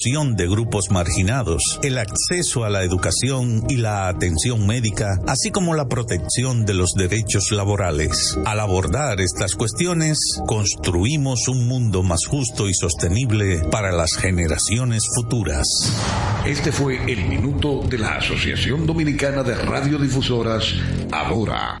de grupos marginados, el acceso a la educación y la atención médica, así como la protección de los derechos laborales. Al abordar estas cuestiones, construimos un mundo más justo y sostenible para las generaciones futuras. Este fue el minuto de la Asociación Dominicana de Radiodifusoras, ahora.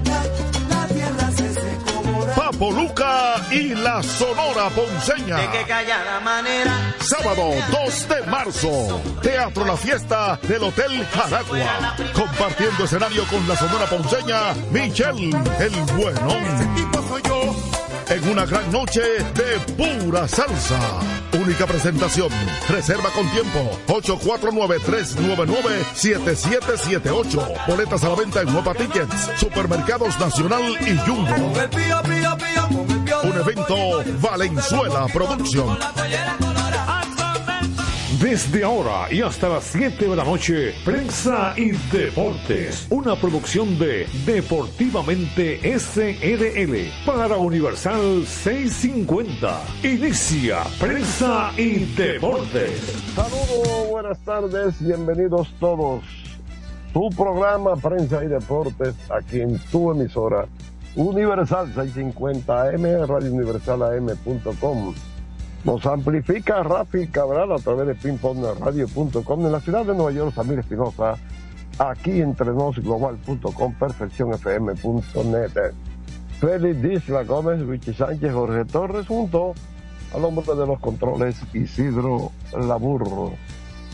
Luca y la Sonora Ponceña. Sábado 2 de marzo. Teatro La Fiesta del Hotel Jaragua. Compartiendo escenario con la Sonora Ponceña, Michelle el Bueno en una gran noche de pura salsa. Única presentación. Reserva con tiempo. 849-399-7778. Boletas a la venta en Nueva Tickets. Supermercados Nacional y Jumbo. Un evento Valenzuela Producción. Desde ahora y hasta las 7 de la noche, Prensa y Deportes, una producción de Deportivamente SRL para Universal 650. Inicia Prensa y Deportes. Saludos, buenas tardes, bienvenidos todos. Tu programa Prensa y Deportes aquí en tu emisora Universal 650 AM, Radio Universal AM.com nos amplifica Rafi Cabral a través de pingpongradio.com en la ciudad de Nueva York, Samir Espinosa, aquí entre global.com, perfeccionfm.net. Félix Disla Gómez, Richie Sánchez, Jorge Torres, junto al hombre de los controles, Isidro Laburro.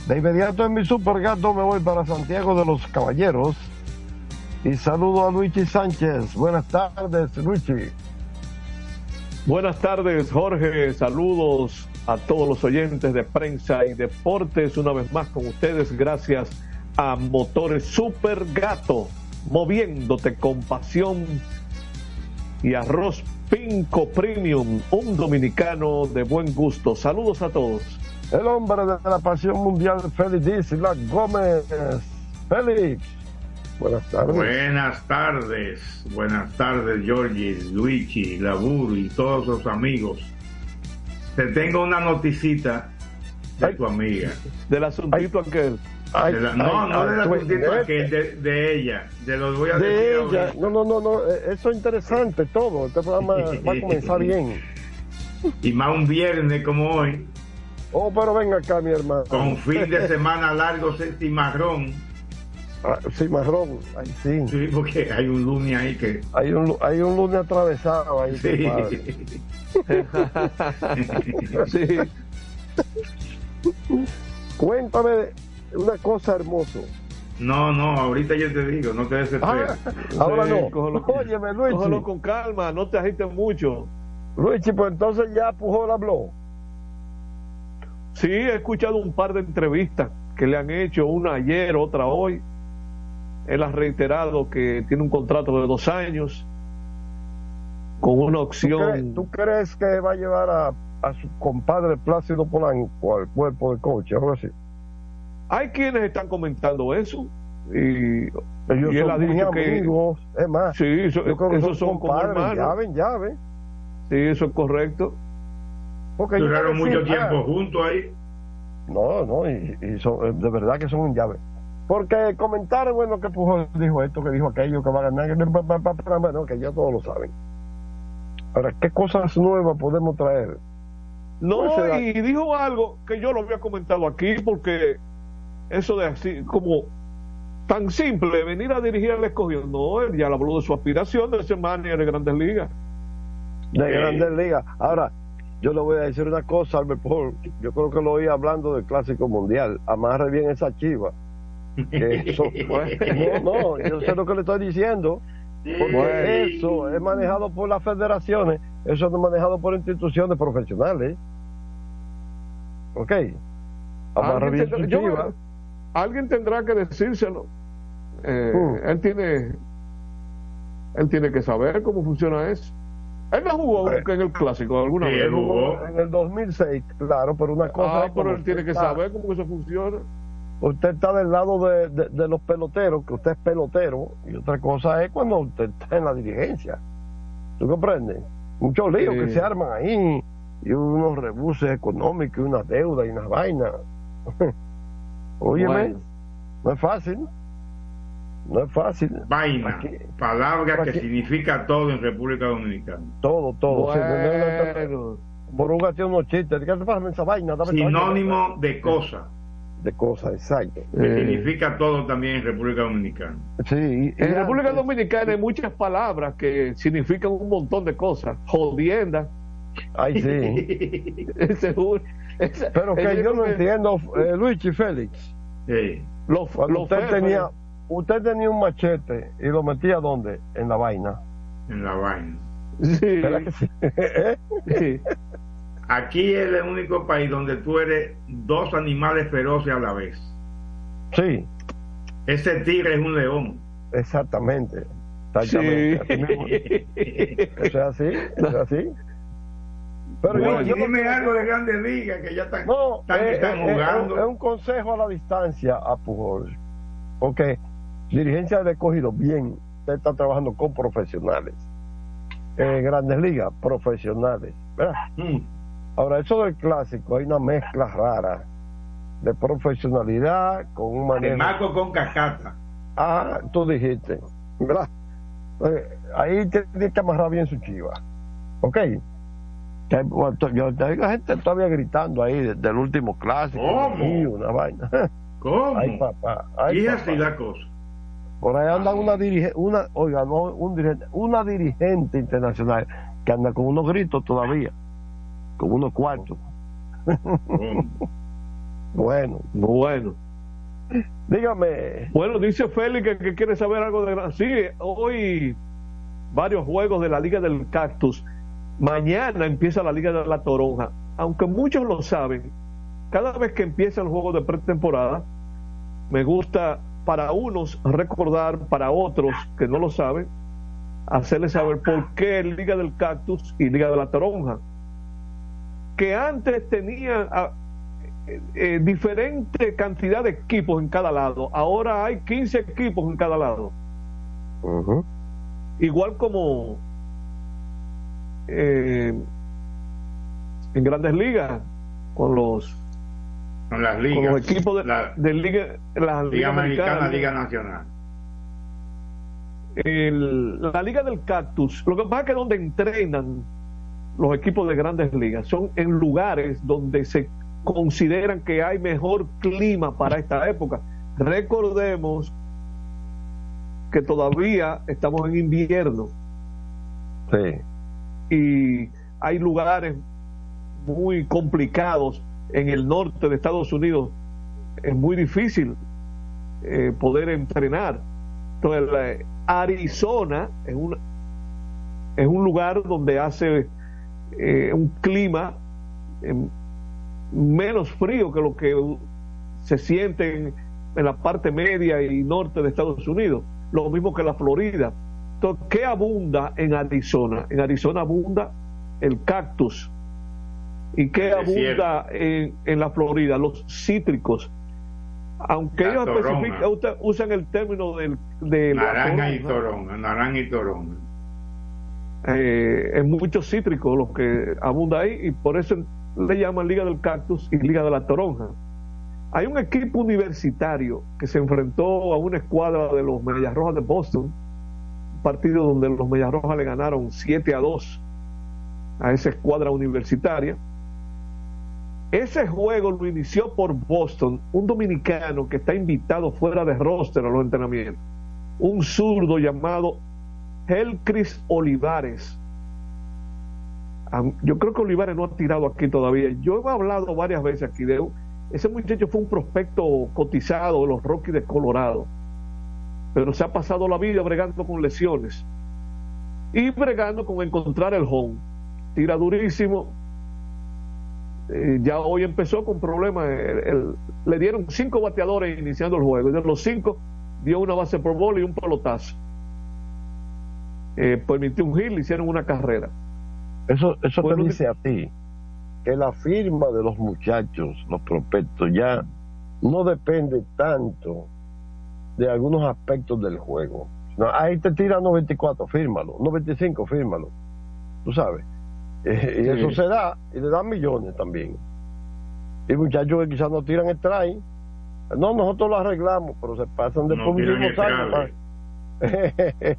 De inmediato en mi supergato me voy para Santiago de los Caballeros y saludo a Luigi Sánchez. Buenas tardes, Luigi. Buenas tardes, Jorge. Saludos a todos los oyentes de prensa y deportes. Una vez más con ustedes, gracias a Motores Super Gato, moviéndote con pasión. Y arroz Pinco Premium, un dominicano de buen gusto. Saludos a todos. El hombre de la pasión mundial, Félix la Gómez. Félix. Buenas tardes. Buenas tardes, buenas tardes, Georgie, Luigi, Labur y todos los amigos. Te tengo una noticita de tu amiga. Del asuntito aquel. no, no del asuntito aquel, de, ella. De lo voy a de ella. No, no, no, no, eh, eso es interesante todo. Este programa va a comenzar bien. Y más un viernes como hoy. Oh, pero venga acá, mi hermano. Con fin de semana largo, marrón Ah, sí, marrón, ahí sí. Sí, porque hay un lunes ahí que. Hay un, hay un lunes atravesado ahí. Sí. sí. Cuéntame una cosa hermoso. No, no, ahorita yo te digo, no te desesperes. Ah, ahora no. Cógelo, Óyeme, Luigi. Cógelo con calma, no te agites mucho. Luigi, pues entonces ya Pujol habló. Sí, he escuchado un par de entrevistas que le han hecho, una ayer, otra hoy él ha reiterado que tiene un contrato de dos años con una opción. ¿Tú crees, que va a llevar a, su compadre Plácido Polanco al cuerpo de coche, algo así? Hay quienes están comentando eso. Y, Ellos él ha dicho que. Es más, sí, eso, esos son, como hermanos. Llave llave. Sí, eso es correcto. Porque Duraron mucho tiempo juntos ahí. No, no, y, y son, de verdad que son un llave. Porque comentaron, bueno, que Pujol dijo esto, que dijo aquello, que va a ganar, bueno, que ya todos lo saben. Ahora, ¿qué cosas nuevas podemos traer? No, y dijo algo que yo lo había comentado aquí, porque eso de así, como tan simple, venir a dirigir al escogido, no, él ya habló de su aspiración de ser manager de Grandes Ligas. De Grandes Ligas. Ahora, yo le voy a decir una cosa, Albert Paul, yo creo que lo oí hablando del Clásico Mundial, amarre bien esa chiva eso, no, no, yo sé lo que le estoy diciendo. Porque eso es manejado por las federaciones, eso es manejado por instituciones profesionales. ¿Ok? ¿Alguien tendrá, alguien tendrá que decírselo. Eh, uh. Él tiene Él tiene que saber cómo funciona eso. Él no jugó en el clásico alguna vez. Él jugó en el 2006, claro, pero una cosa. Ah, pero él tiene que saber cómo eso funciona. Usted está del lado de, de, los peloteros, que usted es pelotero, y otra cosa es cuando usted está en la dirigencia. ¿Tú comprendes? Muchos líos que se arman ahí, y unos rebuses económicos, y una deuda y una vaina. Óyeme, no es fácil. No es fácil. Vaina, palabra que significa todo en República Dominicana. Todo, todo. Bueno. Por un unos chistes. ¿Qué te pasa esa vaina? Sinónimo de cosa. De cosa, exacto. Que significa todo también en República Dominicana. Sí. En República Dominicana hay muchas palabras que significan un montón de cosas. Jodienda. Ay, sí. Pero que yo no entiendo, eh, Luis y Félix. Sí. Lo, lo usted tenía usted tenía un machete y lo metía dónde? En la vaina. En la vaina. Sí. Aquí es el único país donde tú eres dos animales feroces a la vez. Sí. Ese tigre es un león. Exactamente. Exactamente. es así, es así. Pero yo, dime algo de Grandes Ligas que ya están, no, están, jugando. Es, un consejo a la distancia a Pujol. Porque Dirigencia de cogido, bien, usted está trabajando con profesionales. Grandes ligas, profesionales. Mm. Ahora, eso del clásico, hay una mezcla rara de profesionalidad con un manejo. De Marco con cascata. Ah, tú dijiste, ¿verdad? Eh, ahí tiene que amarrar bien su chiva. ¿Ok? Yo, la gente todavía gritando ahí del último clásico. ¿Cómo? una vaina. ¿Cómo? Ay, papá. y así la cosa. Por ahí anda una dirigente, una, oiga, no, un dirigente, una dirigente internacional que anda con unos gritos todavía, con unos cuartos. bueno. Bueno. Dígame. Bueno, dice Félix que, quiere saber algo de... Sí, hoy varios juegos de la Liga del Cactus. Mañana empieza la Liga de la Toronja. Aunque muchos lo saben, cada vez que empieza el juego de pretemporada, me gusta para unos recordar, para otros que no lo saben, hacerles saber por qué Liga del Cactus y Liga de la Toronja, que antes tenían ah, eh, eh, diferente cantidad de equipos en cada lado, ahora hay 15 equipos en cada lado. Igual como eh, en grandes ligas, con los con las ligas. los equipos de, la, Liga, la Liga, Americana, Liga Nacional. la Liga del Cactus, lo que pasa es que donde entrenan los equipos de grandes ligas son en lugares donde se consideran que hay mejor clima para esta época. Recordemos que todavía estamos en invierno. Sí. Y hay lugares muy complicados en el norte de Estados Unidos es muy difícil eh, poder entrenar. Entonces, Arizona es un, es un lugar donde hace eh, un clima em, menos frío que lo que se siente en, en, la parte media y norte de Estados Unidos, lo mismo que la Florida. Entonces, ¿qué abunda en Arizona? En Arizona abunda el cactus, ¿Y qué abunda en, la Florida? Los cítricos. Aunque ellos usan el término del, de naranja y toronja, naranja y toronja. Eh, es mucho cítrico lo que abunda ahí y por eso le llaman Liga del Cactus y Liga de la Toronja. Hay un equipo universitario que se enfrentó a una escuadra de los Medias de Boston, un partido donde los Medias le ganaron 7 a 2 a esa escuadra universitaria. Ese juego lo inició por Boston, un dominicano que está invitado fuera de roster a los entrenamientos, un zurdo llamado Helcris Olivares. Yo creo que Olivares no ha tirado aquí todavía. Yo he hablado varias veces aquí de ese muchacho fue un prospecto cotizado de los Rockies de Colorado, pero se ha pasado la vida bregando con lesiones y bregando con encontrar el home. Tira durísimo, eh, ya hoy empezó con problemas. le dieron cinco bateadores iniciando el juego. De los cinco, dio una base por bola y un pelotazo. Eh, permitió un gil, hicieron una carrera. Eso, eso te dice a ti que la firma de los muchachos, los prospectos, ya no depende tanto de algunos aspectos del juego. No, ahí te tiran 94, fírmalo, 95, fírmalo. Tú sabes. Eh, y eso se da, y le dan millones también. Y muchachos que quizás no tiran el try. No, nosotros lo arreglamos, pero se pasan después no años.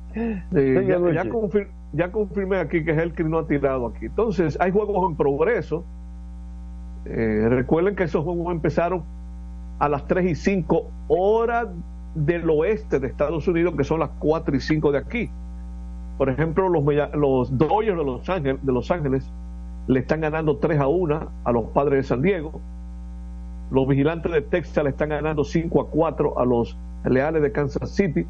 ya, confirmé aquí que que no ha tirado aquí. Entonces, hay juegos en progreso. Eh, recuerden que esos juegos empezaron a las 3 y 5 horas del oeste de Estados Unidos, que son las 4 y 5 de aquí. Por ejemplo, los, los Dodgers de Los, Ángeles, de Los Ángeles le están ganando 3 a 1 a los padres de San Diego. Los vigilantes de Texas le están ganando 5 a 4 a los Leales de Kansas City.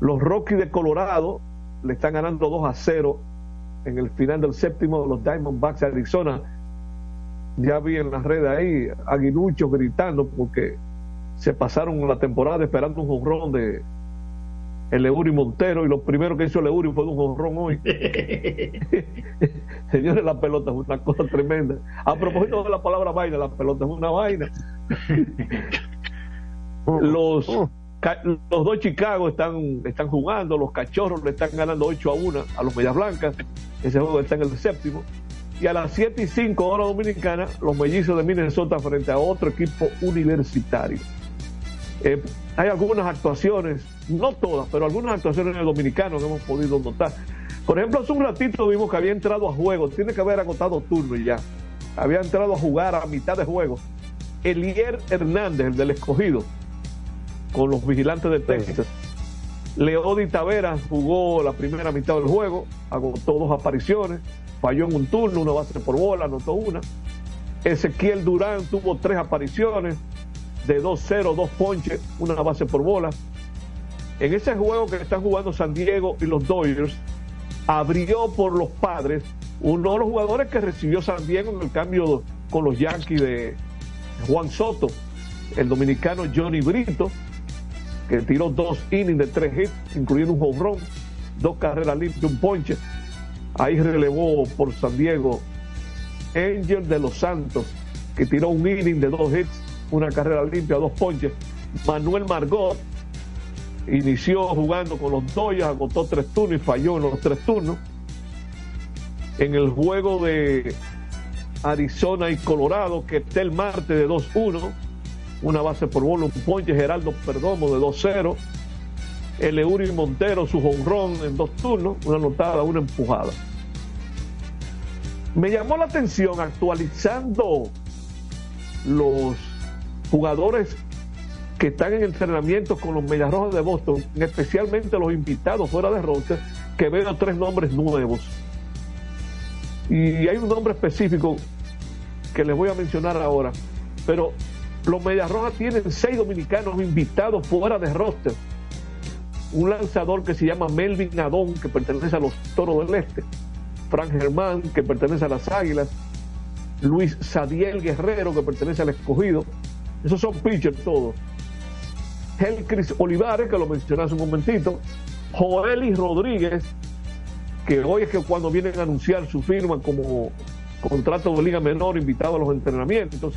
Los Rockies de Colorado le están ganando 2 a 0 en el final del séptimo. Los Diamondbacks de Arizona. Ya vi en las redes ahí aguiluchos gritando porque se pasaron la temporada esperando un jonrón de el Montero y lo primero que hizo el Euri fue un jonrón hoy. Señores, la pelota es una cosa tremenda. A propósito de la palabra vaina, la pelota es una vaina. los, los dos Chicago están, están jugando, los cachorros le están ganando 8 a 1 a los Medias Blancas. Ese juego está en el séptimo. Y a las 7 y 5 hora dominicana, los mellizos de Minnesota frente a otro equipo universitario. Eh, hay algunas actuaciones, no todas, pero algunas actuaciones de dominicanos que hemos podido notar. Por ejemplo, hace un ratito vimos que había entrado a juego, tiene que haber agotado turno ya. Había entrado a jugar a mitad de juego. Elier Hernández, el del escogido, con los vigilantes de Texas. Leody Taveras jugó la primera mitad del juego, agotó dos apariciones, falló en un turno, una base por bola, anotó una. Ezequiel Durán tuvo tres apariciones, de 2-0, dos ponches, una base por bola. En ese juego que están jugando San Diego y los Dodgers, abrió por los padres uno de los jugadores que recibió San Diego en el cambio con los Yankees de Juan Soto, el dominicano Johnny Brito, que tiró dos innings de tres hits, incluyendo un run, dos carreras limpias, un ponche. Ahí relevó por San Diego Angel de los Santos, que tiró un inning de dos hits una carrera limpia, dos ponches. Manuel Margot inició jugando con los Dodgers, agotó tres turnos y falló en los tres turnos. En el juego de Arizona y Colorado, que está el martes de 2-1, una base por bola, un ponche, Geraldo Perdomo de 2-0. El Euri Montero, su jonrón en dos turnos, una anotada, una empujada. Me llamó la atención actualizando los jugadores que están en entrenamiento con los Medias de Boston, especialmente los invitados fuera de roster, que veo tres nombres nuevos. Y hay un nombre específico que les voy a mencionar ahora, pero los Medias Rojas tienen seis dominicanos invitados fuera de roster. Un lanzador que se llama Melvin Adón, que pertenece a los Toros del Este. Frank Germán, que pertenece a las Águilas. Luis Sadiel Guerrero, que pertenece al Escogido. Esos son pitchers todos. Helcris Olivares, que lo mencioné hace un momentito. Joelis Rodríguez, que hoy es que cuando vienen a anunciar su firma como contrato de liga menor, invitado a los entrenamientos.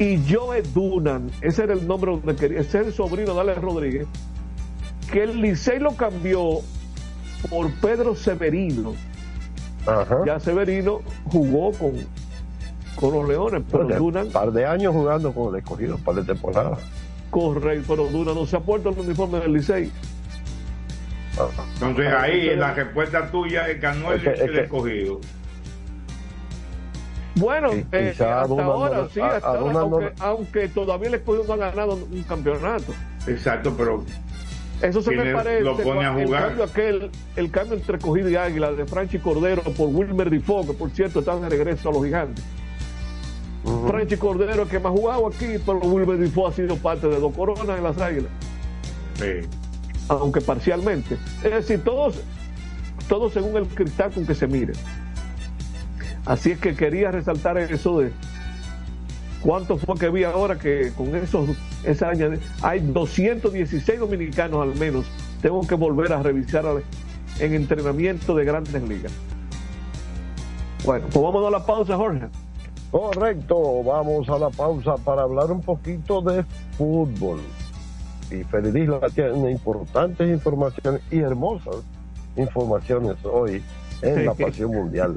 Y Joe Dunan, ese era el nombre donde quería, ese es el sobrino de Alex Rodríguez, que el Licey lo cambió por Pedro Severino. Ya Severino jugó con, con los Leones, pero Dunan. Un par de años jugando con el escogido, un par de temporadas. Correcto, pero Dunan no se ha puesto el uniforme del Licey. Entonces ahí la respuesta tuya es que no es, el escogido. Bueno, eh, hasta ahora sí, hasta aunque, aunque, todavía el escogido no ha ganado un campeonato. Exacto, pero eso se me parece. Lo pone a jugar. El cambio, aquel, el cambio entre cogido y águila de Franchi Cordero por Wilmer Difo, que por cierto está de regreso a los gigantes. Franchi Cordero, que más ha jugado aquí, pero Wilmer Difo ha sido parte de dos coronas en las águilas. Sí. Aunque parcialmente. Es decir, todos, todos según el cristal con que se mire. Así es que quería resaltar eso de cuánto fue que vi ahora que con esos esa hay 216 dominicanos al menos. Tengo que volver a revisar en entrenamiento de grandes ligas. Bueno, pues vamos a la pausa, Jorge. Correcto, vamos a la pausa para hablar un poquito de fútbol. Y Feliz tiene importantes informaciones y hermosas informaciones hoy en la Pasión Mundial.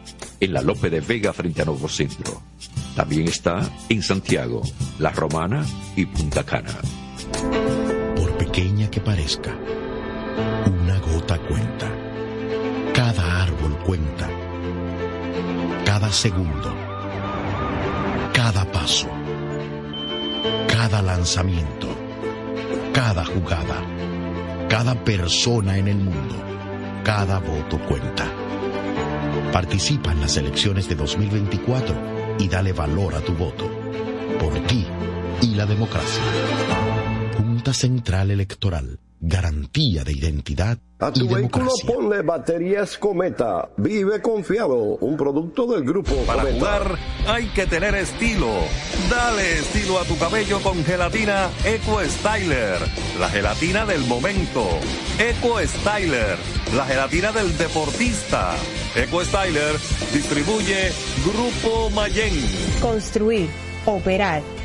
en la Lope de Vega frente a Nuevo Centro. También está en Santiago, La Romana y Punta Cana. Por pequeña que parezca, una gota cuenta. Cada árbol cuenta. Cada segundo. Cada paso. Cada lanzamiento. Cada jugada. Cada persona en el mundo. Cada voto cuenta. Participa en las elecciones de 2024 y dale valor a tu voto. Por ti y la democracia. Junta Central Electoral garantía de identidad. A tu vehículo ponle baterías Cometa. Vive confiado. Un producto del grupo Para jugar hay que tener estilo. Dale estilo a tu cabello con gelatina Eco Styler. La gelatina del momento. Eco Styler. La gelatina del deportista. Eco Styler distribuye Grupo Mayen. Construir, operar,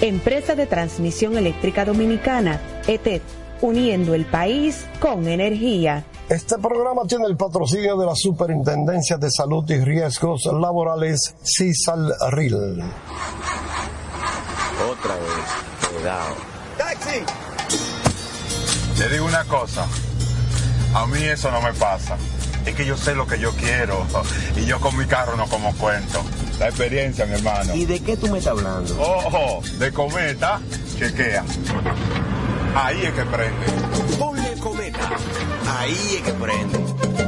Empresa de Transmisión Eléctrica Dominicana, ETED, uniendo el país con energía. Este programa tiene el patrocinio de la Superintendencia de Salud y Riesgos Laborales, CISALRIL. Otra vez, cuidado. ¡Taxi! Te digo una cosa, a mí eso no me pasa. Es que yo sé lo que yo quiero y yo con mi carro no como cuento. La experiencia, mi hermano. ¿Y de qué tú me estás hablando? Ojo, de cometa, chequea. Ahí es que prende. Ponle cometa. Ahí es que prende.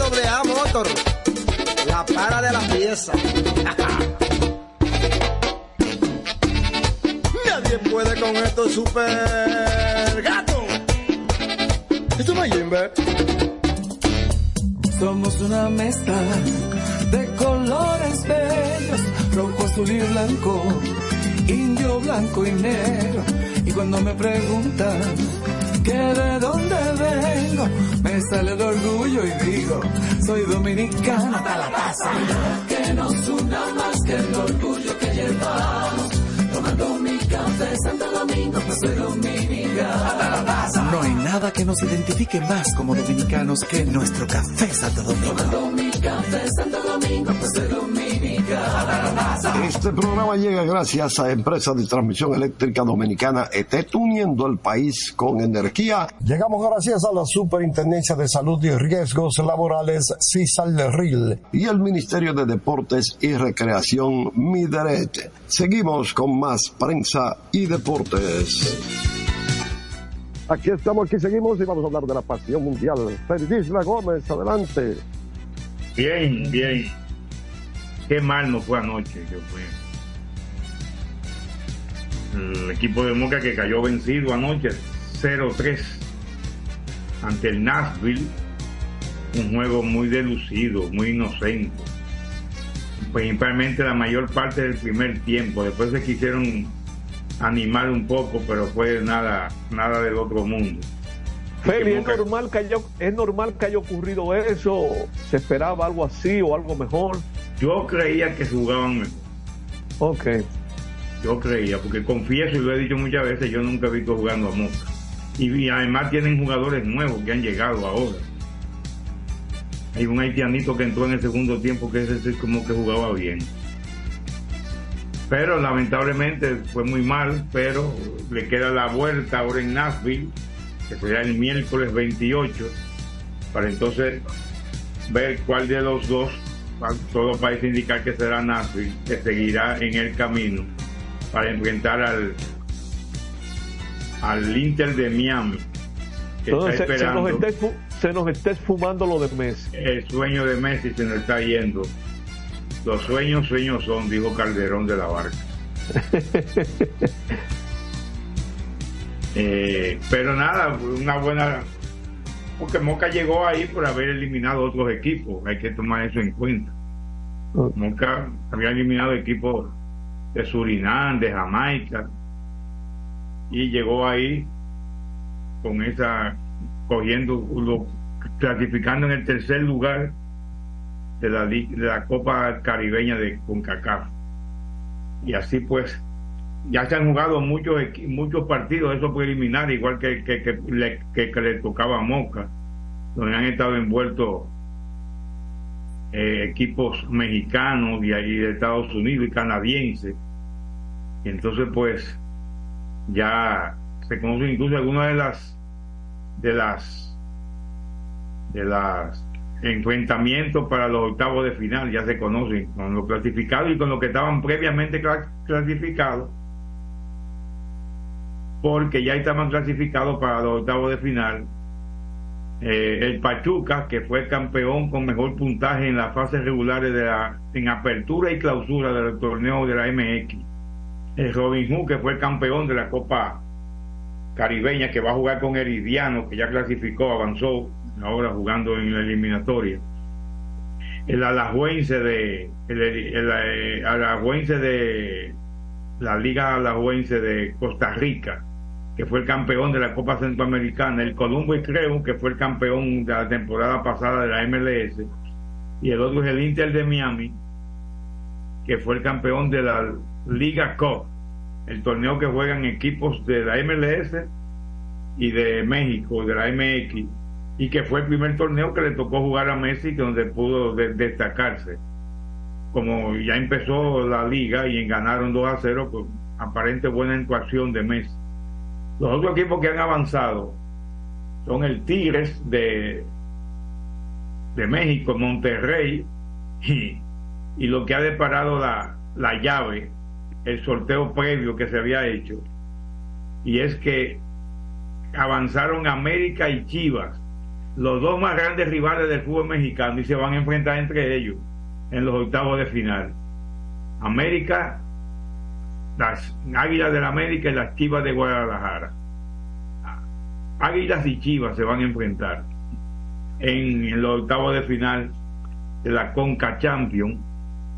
Nadie puede con esto super gato. Esto no es. Somos una mezcla de colores bellos, rojo, azul y blanco, indio, blanco y negro. Y cuando me preguntan que de dónde vengo, me sale el orgullo y digo, soy dominicano hasta la taza. Que nos una más que el orgullo que llevamos. Tomando mi café Santo Domingo, pues soy dominicano hasta la taza. No hay nada que nos identifique más como dominicanos que nuestro café Santo Domingo. Santo Domingo. Este programa llega gracias a Empresa de Transmisión Eléctrica Dominicana ETET, uniendo el país con energía. Llegamos gracias a la Superintendencia de Salud y Riesgos Laborales, CISALRIL, y el Ministerio de Deportes y Recreación, MIDERET. Seguimos con más prensa y deportes. Aquí estamos, aquí seguimos y vamos a hablar de la pasión mundial. Ferdisla Gómez, adelante. Bien, bien. Qué mal nos fue anoche, Dios mío. El equipo de Moca que cayó vencido anoche, 0-3 ante el Nashville. Un juego muy delucido, muy inocente. Principalmente la mayor parte del primer tiempo. Después se quisieron animar un poco, pero fue nada, nada del otro mundo. Feli, ¿es normal, que haya, ¿es normal que haya ocurrido eso? ¿Se esperaba algo así o algo mejor? Yo creía que jugaban mejor. Ok. Yo creía, porque confieso y lo he dicho muchas veces, yo nunca he visto jugando a Moca. Y, y además tienen jugadores nuevos que han llegado ahora. Hay un haitianito que entró en el segundo tiempo que ese como que jugaba bien. Pero lamentablemente fue muy mal, pero le queda la vuelta ahora en Nashville, que será el miércoles 28, para entonces ver cuál de los dos, todo parece indicar que será Nashville, que seguirá en el camino para enfrentar al al Inter de Miami. Que Entonces, está se, se nos esperando. está, se nos está esfumando lo de Messi. El sueño de Messi se nos está yendo. Los sueños, sueños son, dijo Calderón de la Barca. Eh, pero nada, una buena. Porque Moca llegó ahí por haber eliminado otros equipos, hay que tomar eso en cuenta. Moca había eliminado equipos de Surinam, de Jamaica, y llegó ahí con esa, cogiendo, lo- clasificando en el tercer lugar de la, de la Copa Caribeña de CONCACAF. Y así pues, ya se han jugado muchos muchos partidos, eso preliminar, igual que, que, le, que- le tocaba a Moca, donde han estado envueltos eh, equipos mexicanos y ahí de Estados Unidos y canadienses. Y entonces pues ya se conocen incluso algunas de las de las de las enfrentamientos para los octavos de final ya se conocen con los clasificados y con los que estaban previamente cla- clasificados porque ya estaban clasificados para los octavos de final. Eh, el Pachuca que fue campeón con mejor puntaje en las fases regulares de la en apertura y clausura del torneo de la MX el Robin Hood que fue campeón de la Copa Caribeña que va a jugar con Heridiano que ya clasificó, avanzó ahora jugando en la eliminatoria. El Alajuense de el, el, eh, Alajuense de la Liga Alajuense de Costa Rica que fue el campeón de la Copa Centroamericana, el Colombo y que fue el campeón de la temporada pasada de la MLS, y el otro es el Inter de Miami, que fue el campeón de la Liga Cup, el torneo que juegan equipos de la MLS y de México, de la MX, y que fue el primer torneo que le tocó jugar a Messi, donde pudo de- destacarse. Como ya empezó la liga y ganaron 2 a 0, pues aparente buena actuación de Messi. Los otros equipos que han avanzado son el Tigres de, de México, Monterrey, y, y lo que ha deparado la, la llave, el sorteo previo que se había hecho, y es que avanzaron América y Chivas, los dos más grandes rivales del fútbol mexicano, y se van a enfrentar entre ellos en los octavos de final. América las Águilas del América y las Chivas de Guadalajara. Águilas y Chivas se van a enfrentar en, en los octavos de final de la Conca Champion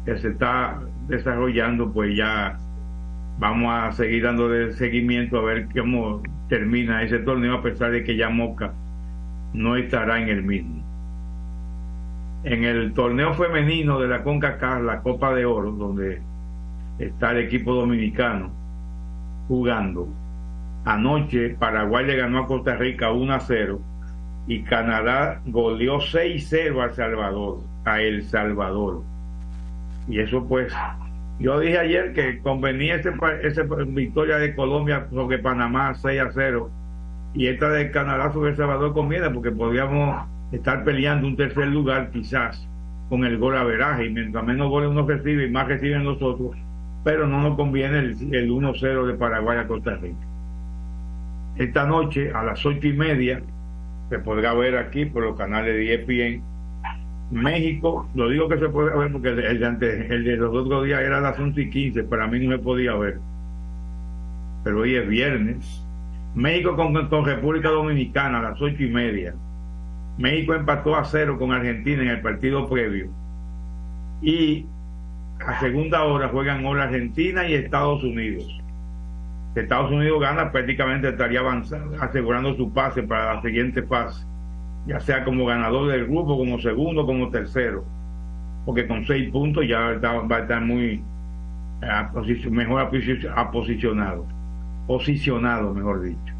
que se está desarrollando pues ya vamos a seguir dándole seguimiento a ver cómo termina ese torneo a pesar de que ya Moca no estará en el mismo. En el torneo femenino de la CONCACAF, la Copa de Oro, donde está el equipo dominicano jugando, anoche Paraguay le ganó a Costa Rica 1 a 0 y Canadá goleó 6-0 a Salvador, a El Salvador. Y eso pues, yo dije ayer que convenía esa ese victoria de Colombia sobre Panamá 6 a 0 y esta de Canadá sobre El Salvador conviene porque podríamos estar peleando un tercer lugar quizás con el gol a veraje y mientras menos goles uno recibe y más reciben nosotros, pero no nos conviene el, el 1-0 de Paraguay a Costa Rica. Esta noche a las ocho y media se podrá ver aquí por los canales de ESPN. México, lo digo que se puede ver porque el de, los otros días era a las 11 y 15, para mí no se podía ver. Pero hoy es viernes. México con, con República Dominicana a las ocho y media. México empató a cero con Argentina en el partido previo. Y a segunda hora juegan ahora Argentina y Estados Unidos. Estados Unidos gana, prácticamente estaría avanzando, asegurando su pase para la siguiente fase, ya sea como ganador del grupo, como segundo, como tercero, porque con seis puntos ya va a estar muy eh, mejor aposicionado, posicionado, mejor dicho.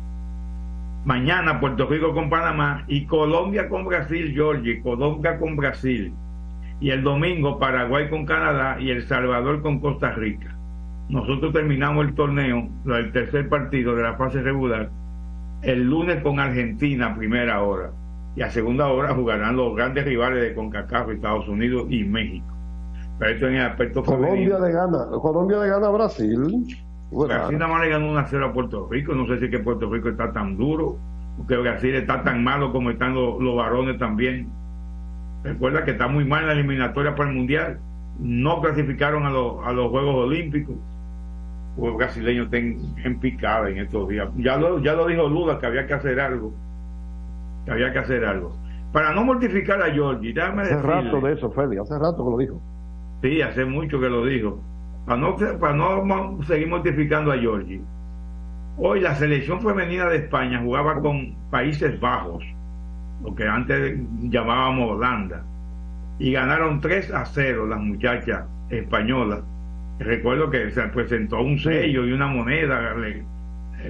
Mañana Puerto Rico con Panamá y Colombia con Brasil, Georgia, Colombia con Brasil. Y el domingo Paraguay con Canadá y El Salvador con Costa Rica nosotros terminamos el torneo, el tercer partido de la fase regular, el lunes con Argentina a primera hora. Y a segunda hora jugarán los grandes rivales de CONCACAF, Estados Unidos y México. Pero esto en el aspecto Colombia le gana, Colombia le gana a Brasil. Brasil nada más le ganó una cero a Puerto Rico. No sé si es que Puerto Rico está tan duro, o que Brasil está tan malo como están los, los varones también. Recuerda que está muy mal en la eliminatoria para el Mundial. No clasificaron a, los, a los Juegos Olímpicos los brasileños estén en picada en estos días. Ya lo, ya lo dijo Lula que había que hacer algo. Que había que hacer algo. Para no mortificar a Georgie, Hace rato de eso, Feli, hace rato que lo dijo. Sí, hace mucho que lo dijo. Para no, para no seguir mortificando a Georgie. Hoy la selección femenina de España jugaba con Países Bajos, lo que antes llamábamos Holanda, y ganaron 3 a 0 las muchachas españolas recuerdo que se presentó un sello y una moneda eh,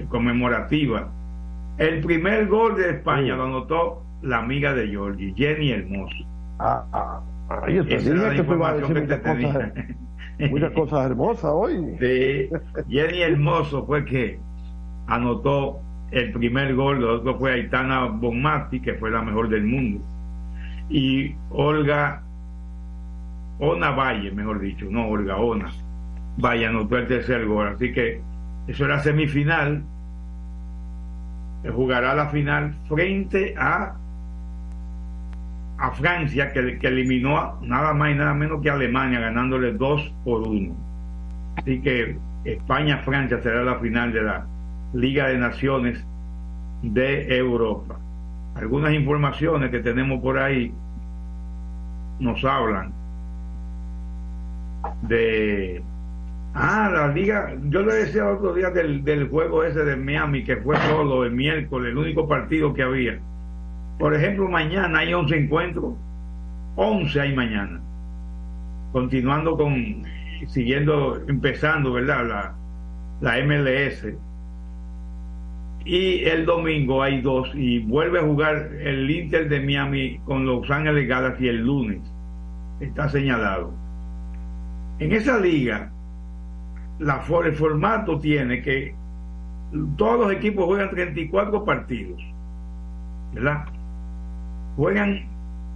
conmemorativa. El primer gol de España lo anotó la amiga de Georgie, Jenny Hermoso. Ah, ah, Esa es la información que te tenía. Muchas cosas hermosas hoy. Sí, Jenny Hermoso fue que anotó el primer gol, lo otro fue Aitana Bonmati, que fue la mejor del mundo. Y Olga Ona Valle, mejor dicho, no Olga Ona, vaya, anotó el tercer gol. Así que eso era semifinal. Jugará la final frente a, a Francia, que, que eliminó nada más y nada menos que Alemania, ganándole 2 por 1. Así que España-Francia será la final de la Liga de Naciones de Europa. Algunas informaciones que tenemos por ahí nos hablan de Ah, la liga, yo le decía otro día del, del juego ese de Miami, que fue solo el miércoles, el único partido que había. Por ejemplo, mañana hay 11 encuentros, 11 hay mañana. Continuando con, siguiendo, empezando, ¿verdad? La, la MLS. Y el domingo hay dos y vuelve a jugar el Inter de Miami con Los Ángeles Galaxy el lunes. Está señalado. En esa liga, la, el formato tiene que todos los equipos juegan 34 partidos, ¿verdad? Juegan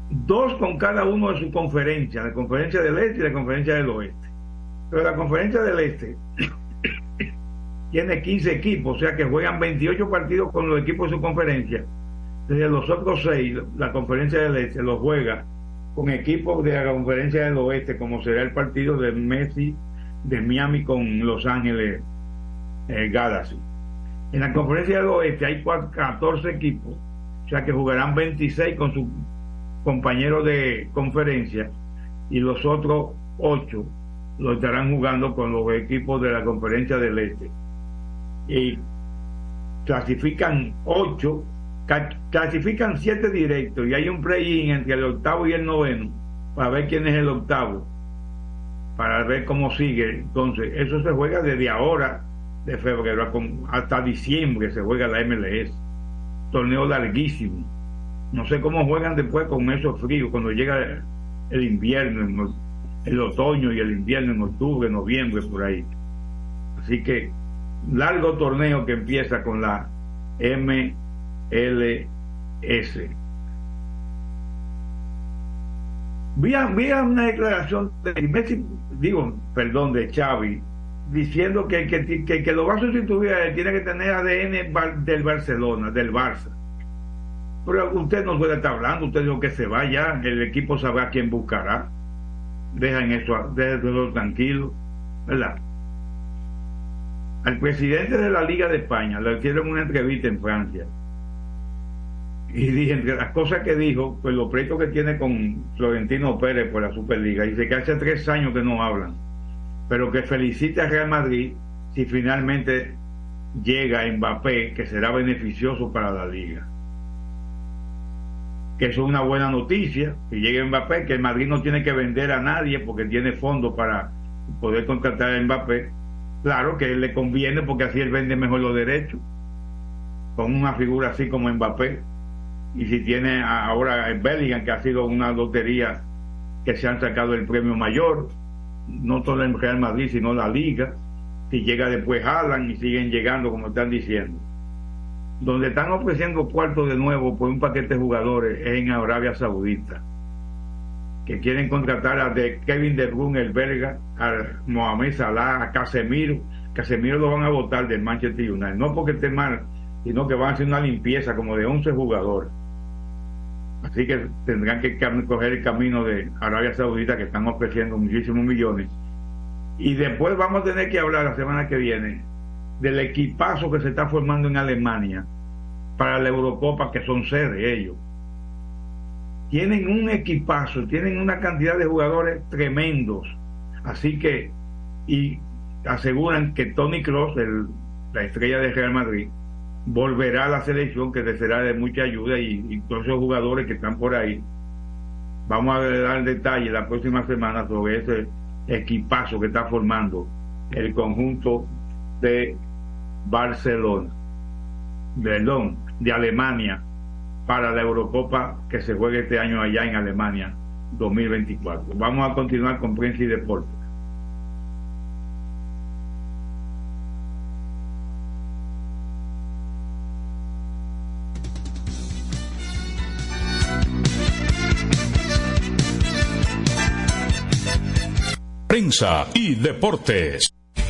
dos con cada uno de su conferencia, la conferencia del este y la conferencia del oeste. Pero la conferencia del este tiene 15 equipos, o sea que juegan 28 partidos con los equipos de su conferencia. Desde los otros seis, la conferencia del este los juega con equipos de la conferencia del oeste, como será el partido de Messi de Miami con Los Ángeles eh, Galaxy. En la conferencia del oeste hay 14 equipos, o sea que jugarán 26 con sus compañeros de conferencia y los otros 8 lo estarán jugando con los equipos de la conferencia del Este. Y clasifican ocho, clasifican siete directos y hay un play-in entre el octavo y el noveno para ver quién es el octavo, para ver cómo sigue. Entonces, eso se juega desde ahora, de febrero hasta diciembre, se juega la MLS. Torneo larguísimo. No sé cómo juegan después con esos fríos, cuando llega el invierno, el otoño y el invierno en octubre, noviembre, por ahí. Así que largo torneo que empieza con la MLS. Vi, una declaración de digo, perdón, de Xavi, diciendo que, que, que, lo va a sustituir tiene que tener ADN del Barcelona, del Barça. Pero usted no puede estar hablando, usted dijo que se vaya, el equipo sabrá quién buscará. Dejan eso, tranquilo, ¿verdad? Al presidente de la Liga de España le hicieron una entrevista en Francia. Y dije, entre las cosas que dijo, pues los proyectos que tiene con Florentino Pérez por la Superliga, dice que hace tres años que no hablan, pero que felicita a Real Madrid si finalmente llega Mbappé, que será beneficioso para la liga. Que es una buena noticia, que llegue Mbappé, que el Madrid no tiene que vender a nadie porque tiene fondos para poder contratar a Mbappé Claro que le conviene porque así él vende mejor los derechos con una figura así como Mbappé. Y si tiene ahora el Bellingham, que ha sido una lotería que se han sacado el premio mayor, no solo en Real Madrid, sino la Liga. Si llega después Haaland y siguen llegando, como están diciendo. Donde están ofreciendo cuartos de nuevo por un paquete de jugadores es en Arabia Saudita que quieren contratar a de Kevin De Bruyne, el belga, a Mohamed Salah, a Casemiro. Casemiro lo van a votar del Manchester United, no porque esté mal, sino que van a hacer una limpieza como de 11 jugadores. Así que tendrán que coger el camino de Arabia Saudita que están ofreciendo muchísimos millones. Y después vamos a tener que hablar la semana que viene del equipazo que se está formando en Alemania para la Eurocopa, que son sede ellos tienen un equipazo, tienen una cantidad de jugadores tremendos. Así que, y aseguran que Tony Cross, la estrella de Real Madrid, volverá a la selección, que le será de mucha ayuda, y, todos esos jugadores que están por ahí. Vamos a dar detalle la próxima semana sobre ese equipazo que está formando el conjunto de Barcelona, perdón, de Alemania, para la Eurocopa que se juegue este año allá en Alemania 2024. Vamos a continuar con prensa y deporte. Prensa y deportes.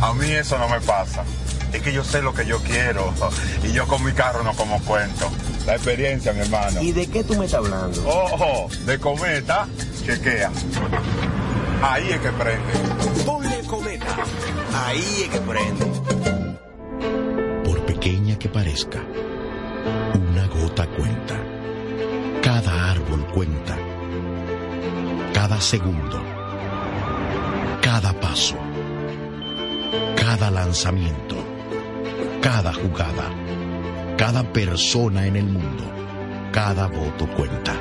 a mí eso no me pasa. Es que yo sé lo que yo quiero y yo con mi carro no como cuento. La experiencia, mi hermano. ¿Y de qué tú me estás hablando? Ojo, de cometa, chequea. Ahí es que prende. Ponle cometa. Ahí es que prende. Por pequeña que parezca, una gota cuenta. Cada árbol cuenta. Cada segundo. Cada paso. Cada lanzamiento. Cada jugada. Cada persona en el mundo. Cada voto cuenta.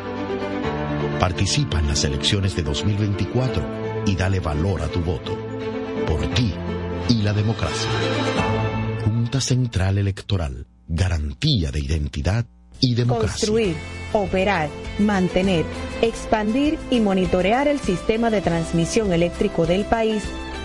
Participa en las elecciones de 2024 y dale valor a tu voto. Por ti y la democracia. Junta Central Electoral. Garantía de identidad y democracia. Construir, operar, mantener, expandir y monitorear el sistema de transmisión eléctrico del país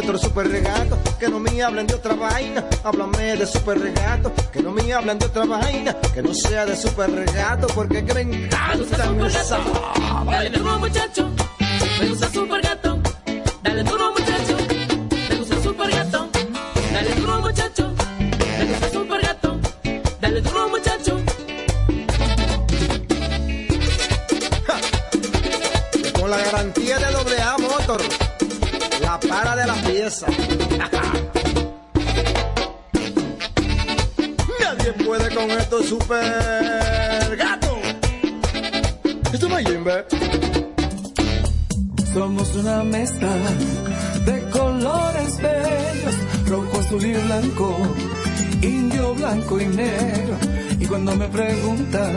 Motor super regato. Que no me hablen de otra vaina, háblame de super regato. Que no me hablen de otra vaina, que no sea de super regato. Porque que me encanta esa. Dale duro muchacho, me gusta super gato. Dale duro muchacho, me gusta super gato. Dale duro muchacho, me gusta super gato. Dale duro muchacho. Con la garantía de doble A Motor, la para de la pieza. Nadie puede con estos super gatos. Esto me yimbe. Somos una mezcla de colores bellos, rojo, azul y blanco, indio, blanco y negro. Y cuando me preguntan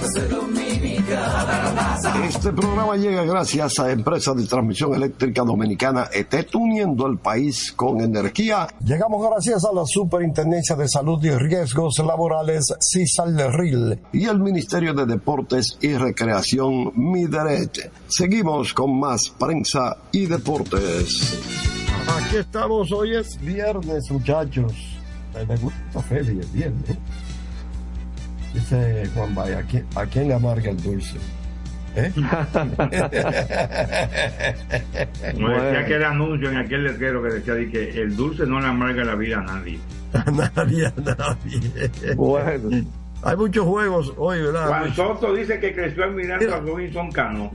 pues. Este programa llega gracias a Empresa de Transmisión Eléctrica Dominicana ETET, uniendo el país con energía. Llegamos gracias a la Superintendencia de Salud y Riesgos Laborales, CISAL-RIL, y el Ministerio de Deportes y Recreación, MIDERET. Seguimos con más prensa y deportes. Aquí estamos, hoy es viernes, muchachos. Me gusta Feli el viernes. Dice Juan Bay, ¿a quién, ¿a quién le amarga el dulce? ¿Eh? Como decía que el anuncio en aquel letrero que decía de que el dulce no le amarga la vida a nadie. A nadie, a nadie. Bueno. Hay muchos juegos hoy, ¿verdad? Juan Soto dice que creció mirando a Robinson Cano.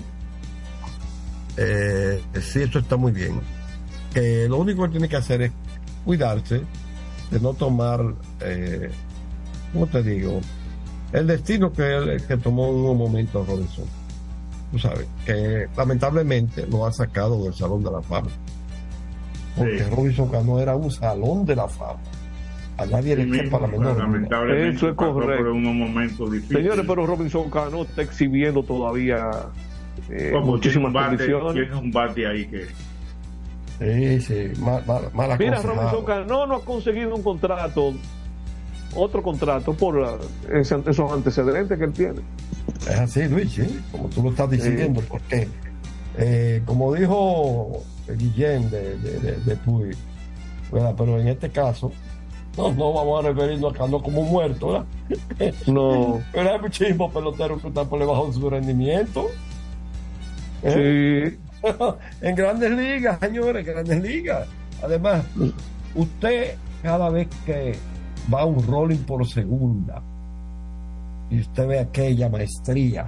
Eh, sí, eso está muy bien. Eh, lo único que tiene que hacer es cuidarse de no tomar, eh, ¿cómo te digo? El destino que, él- que tomó en un momento Robinson. Tú sabes, que lamentablemente lo ha sacado del Salón de la Fama. Porque Sí. Robinson Cano era un Salón de la Fama. A nadie le Sí mismo, la menor lamentablemente Eso es correcto. por unos momentos difíciles. Señores, pero Robinson Cano está exhibiendo todavía eh, Como tiene muchísimas un bate, condiciones. tiene un bate ahí que Sí, sí, mal, mal, mal Mira. Robinson Cano no ha conseguido un contrato, otro contrato por esos antecedentes que él tiene. Es así, Luis, sí, como tú lo estás diciendo, porque Eh, como dijo Guillén de, de, de, de Puy, ¿verdad? pero en este caso no, no vamos a referirnos a Cano como muerto, ¿verdad? No. Pero hay muchísimos peloteros que están por debajo de su rendimiento. ¿Eh? Sí. en grandes ligas, señores, grandes ligas. Además, usted cada vez que va a un rolling por segunda y usted ve aquella maestría,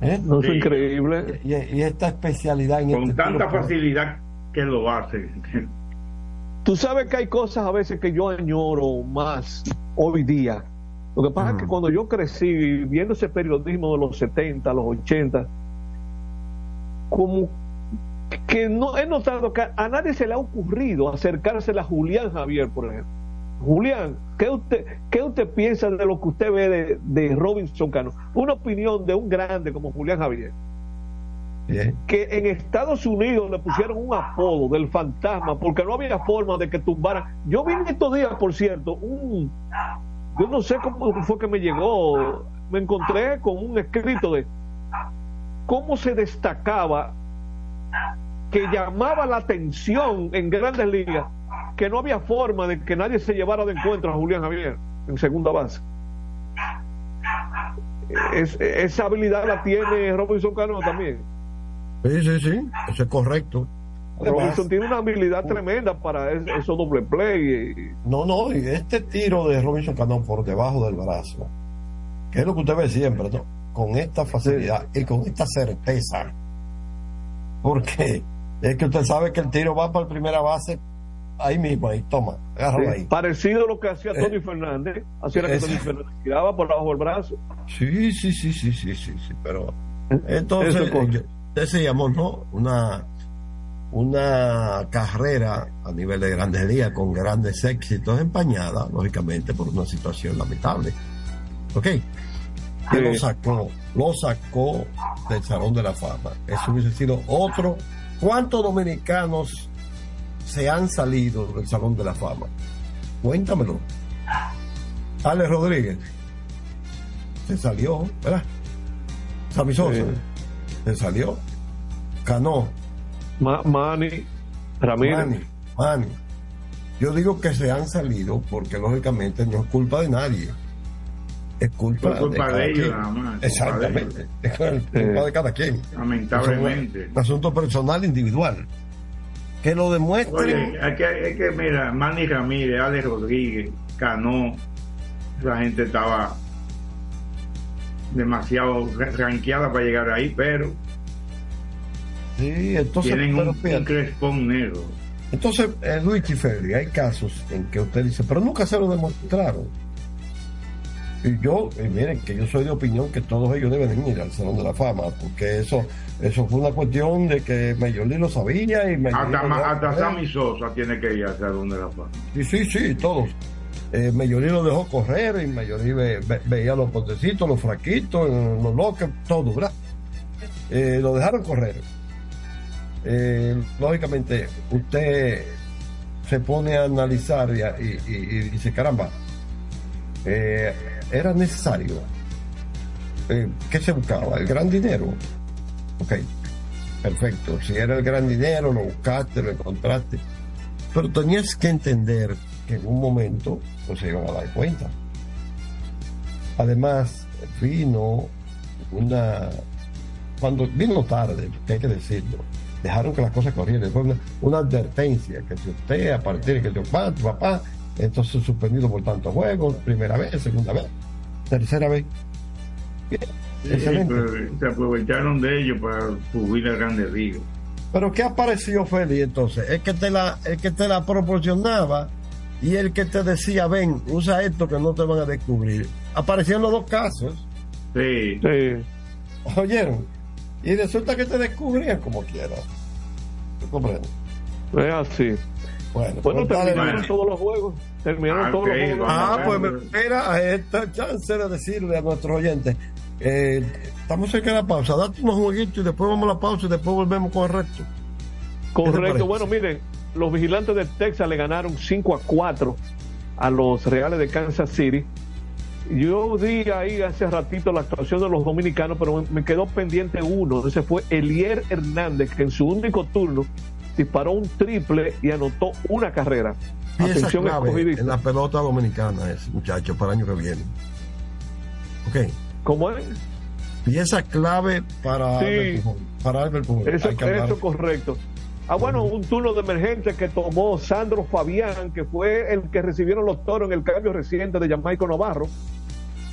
¿eh? No es Sí. increíble. y, y esta especialidad en Con este tanta tiro por- facilidad que lo hace. Tú sabes que hay cosas a veces que yo añoro más hoy día. Lo que pasa es que cuando yo crecí viendo ese periodismo de los 70, los 80, como que no he notado que a nadie se le ha ocurrido acercarse a Julián Javier, por ejemplo. Julián, ¿qué usted, qué usted piensa de lo que usted ve de, de Robinson Cano? Una opinión de un grande como Julián Javier Bien. que en Estados Unidos le pusieron un apodo del fantasma porque no había forma de que tumbaran. Yo vi en estos días, por cierto, un. Yo no sé cómo fue que me llegó. Me encontré con un escrito de cómo se destacaba que llamaba la atención en grandes ligas que no había forma de que nadie se llevara de encuentro a Julián Javier en segunda base. Es- esa habilidad la tiene Robinson Cano también. Sí, sí, sí, eso es correcto. Además, Robinson tiene una habilidad tremenda para es- esos doble play. y- No, no, y este tiro de Robinson Cano por debajo del brazo, que es lo que usted ve siempre, ¿no? Con esta facilidad y con esta certeza. Porque es que usted sabe que el tiro va para la primera base ahí mismo, ahí, toma, agárralo ahí. Parecido a lo que hacía Eh, Tony Fernández. Así era que Tony Fernández tiraba por abajo del brazo. Sí, sí, sí, sí, sí, sí, sí, pero entonces Eso es cosa. yo- decíamos, ¿no? Una una carrera a nivel de grandes ligas con grandes éxitos empañada, lógicamente, por una situación lamentable. ¿Ok? Que lo sacó, lo sacó del Salón de la Fama. Eso hubiese sido otro. ¿Cuántos dominicanos se han salido del Salón de la Fama? Cuéntamelo. Alex Rodríguez se salió, ¿verdad? Sammy Sosa se salió. Cano, Ma- Manny, Ramírez. Manny, Manny. Yo digo que se han salido porque lógicamente no es culpa de nadie. Es culpa, Es culpa cada de ellos, nada más, Exactamente. Es culpa de cada quien. Lamentablemente. Es un asunto personal individual. Que lo demuestren. Oye, es que, es que mira, Manny Ramírez, Alex Rodríguez, Cano, esa gente estaba demasiado ra- ranqueada para llegar ahí, pero Sí, entonces, tienen pero un, fíjate. un crespón negro. Entonces, eh, Luis Feli, hay casos en que usted dice, pero nunca se lo demostraron. Y yo, y miren que yo soy de opinión que todos ellos deben ir al Salón de la Fama, porque eso eso fue una cuestión de que Mayoli lo sabía y Hasta, lo hasta. Sammy Sosa tiene que ir hacia donde la fama. Sí, sí, sí, todos. Eh, Mayoli lo dejó correr y Mayoli ve- ve- veía los potecitos, los fraquitos, los loques, todo, ¿verdad? Eh, lo dejaron correr. Eh, lógicamente, usted se pone a analizar y, a- y- y- y dice, caramba, eh, era necesario. Eh, ¿Qué se buscaba? El gran dinero. Ok, perfecto. Si era el gran dinero, lo buscaste, lo encontraste. Pero tenías que entender que en un momento pues, se iban a dar cuenta. Además, vino una. Cuando vino tarde, que hay que decirlo, dejaron que las cosas corrieran. Fue una, una advertencia que si usted a partir de que tu papá, tu papá, entonces suspendido por tantos juegos, primera vez, segunda vez, tercera vez. Bien, Sí, excelente. pero se aprovecharon de ellos para subir al Grande Río. Pero ¿qué apareció Feli entonces? El que te la, el que te la proporcionaba y el que te decía, ven, usa esto que no te van a descubrir. Aparecieron los dos casos. Sí. ¿Oyeron? Y resulta que te descubrían como quieras. ¿Tú comprendes? Es así. Bueno, Bueno, pues dale, terminaron todos los juegos. Terminaron Ah, todos ok, los juegos. Ah, pues me espera esta chance de decirle a nuestros oyentes. eh, estamos cerca de la pausa. Date unos jueguitos y después vamos a la pausa y después volvemos con el resto. Correcto. Bueno, miren, los vigilantes de Texas le ganaron 5 a 4 a los Reales de Kansas City. Yo di ahí hace ratito la actuación de los dominicanos, pero me quedó pendiente uno. Ese fue Elier Hernández, que en su único turno disparó un triple y anotó una carrera. Pieza clave en la pelota dominicana es, muchacho, para el año que viene. Ok. ¿Cómo es? Pieza clave para Sí. para Albert Pujols. Eso, eso correcto. Ah, bueno, un turno de emergencia que tomó Sandro Fabián, que fue el que recibieron los toros en el cambio reciente de Jamaico Navarro.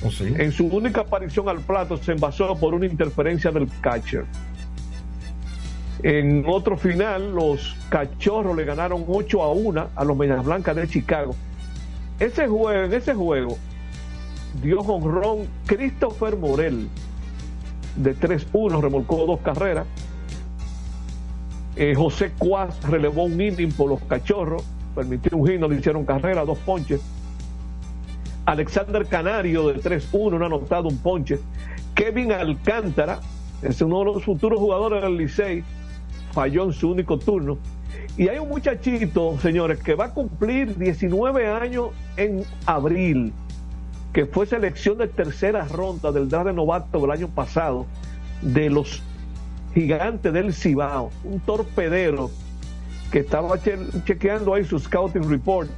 Oh, sí. En su única aparición al plato se envasó por una interferencia del catcher. En otro final, los cachorros le ganaron 8 a 1 a los Medias Blancas de Chicago. Ese juego, en ese juego, dio honrón Christopher Morel de 3-1, remolcó dos carreras. Eh, José Cuas relevó un inning por los cachorros, permitió un hit, no le hicieron carrera, dos ponches. Alexander Canario de 3-1, no anotado un ponche. Kevin Alcántara, es uno de los futuros jugadores del Licey, falló en su único turno. Y hay un muchachito, señores, que va a cumplir 19 años en abril, que fue selección de tercera ronda del draft de novato del año pasado, de los gigantes del Cibao, un torpedero que estaba che- chequeando ahí su scouting report,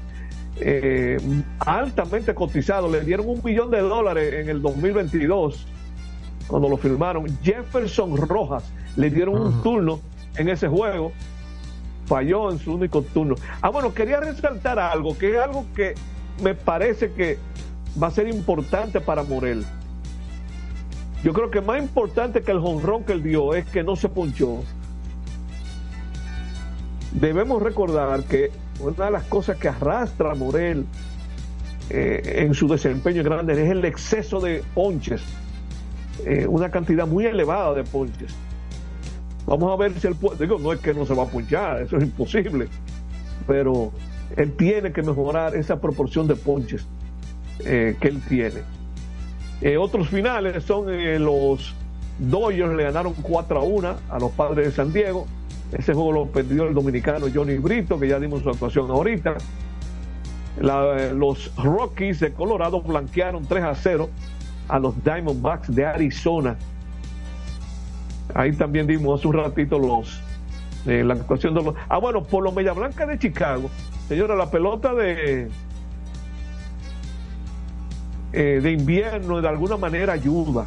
eh, altamente cotizado, le dieron un millón de dólares en el 2022 cuando lo firmaron. Jefferson Rojas le dieron un turno en ese juego, falló en su único turno. Ah, bueno, quería resaltar algo, que es algo que me parece que va a ser importante para Morel. Yo creo que más importante que el jonrón que él dio es que no se punchó. Debemos recordar que una de las cosas que arrastra a Morel eh, en su desempeño grande es el exceso de ponches, eh, una cantidad muy elevada de ponches. Vamos a ver si él puede. Digo, no es que no se va a punchar, eso es imposible. Pero él tiene que mejorar esa proporción de ponches eh, que él tiene. Eh, otros finales son eh, los Dodgers le ganaron 4 a 1 a los padres de San Diego. Ese juego lo perdió el dominicano Johnny Brito, que ya dimos su actuación ahorita. Los Rockies de Colorado blanquearon 3 a 0 a los Diamondbacks de Arizona. Ahí también dimos hace un ratito los eh, la actuación de los. Ah, bueno, por los Media Blanca de Chicago. Señora, la pelota de eh, de invierno de alguna manera ayuda.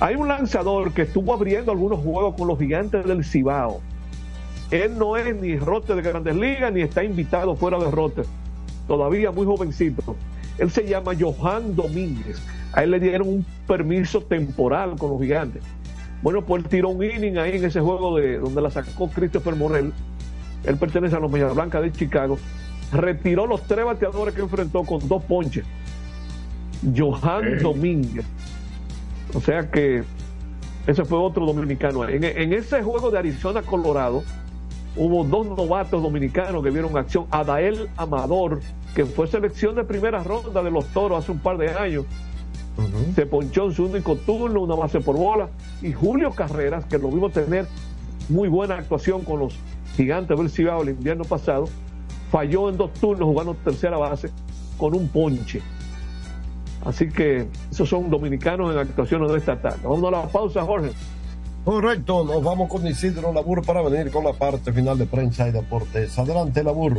Hay un lanzador que estuvo abriendo algunos juegos con los gigantes del Cibao. Él no es ni rote de grandes ligas ni está invitado fuera de rote. Todavía muy jovencito. Él se llama Johan Domínguez. A él le dieron un permiso temporal con los gigantes. Bueno, pues tiró un inning ahí en ese juego de donde la sacó Christopher Morel. Él pertenece a los Medias Blancas de Chicago. Retiró los tres bateadores que enfrentó con dos ponches. Johan. Domínguez. O sea que ese fue otro dominicano. En, en ese juego de Arizona-Colorado hubo dos novatos dominicanos que vieron acción. Adael Amador, que fue selección de primera ronda de los toros hace un par de años. Se ponchó en su único turno, una base por bola. Y Julio Carreras, que lo vimos tener muy buena actuación con los gigantes del Cibao el invierno pasado, falló en dos turnos jugando tercera base con un ponche. Así que esos son dominicanos en actuaciones de esta tarde. Vamos a la pausa, Jorge. Correcto, nos vamos con Isidro Labur para venir con la parte final de prensa y deportes. Adelante, Labur.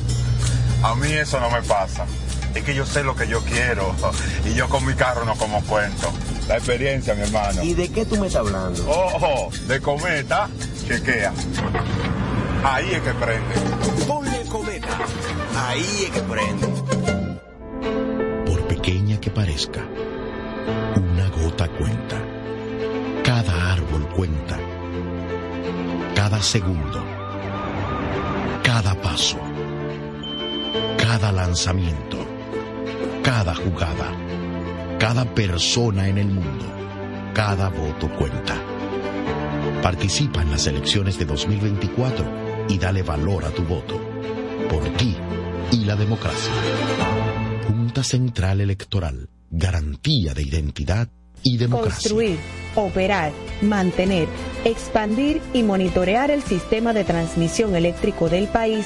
a mí eso no me pasa. Es que yo sé lo que yo quiero y yo con mi carro no como cuento. La experiencia, mi hermano. ¿Y de qué tú me estás hablando? Ojo, de cometa, chequea. Ahí es que prende. Ponle cometa. Ahí es que prende. Por pequeña que parezca, una gota cuenta. Cada árbol cuenta. Cada segundo. Cada paso. Cada lanzamiento. Cada jugada. Cada persona en el mundo. Cada voto cuenta. Participa en las elecciones de 2024 y dale valor a tu voto. Por ti y la democracia. Junta Central Electoral. Garantía de identidad y democracia. Construir, operar, mantener, expandir y monitorear el sistema de transmisión eléctrico del país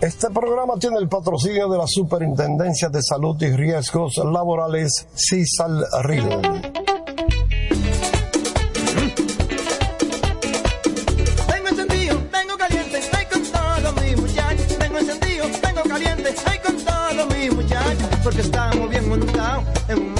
Este programa tiene el patrocinio de la Superintendencia de Salud y Riesgos Laborales, CISAL RIL. Porque estamos bien montados en un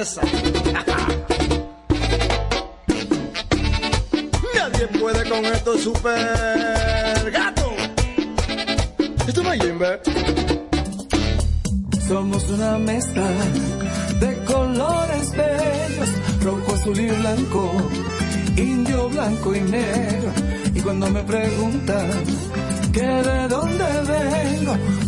Nadie puede con esto super gato. Esto no es. Somos una mezcla de colores bellos, rojo, azul y blanco, indio, blanco y negro. Y cuando me preguntan que de dónde vengo,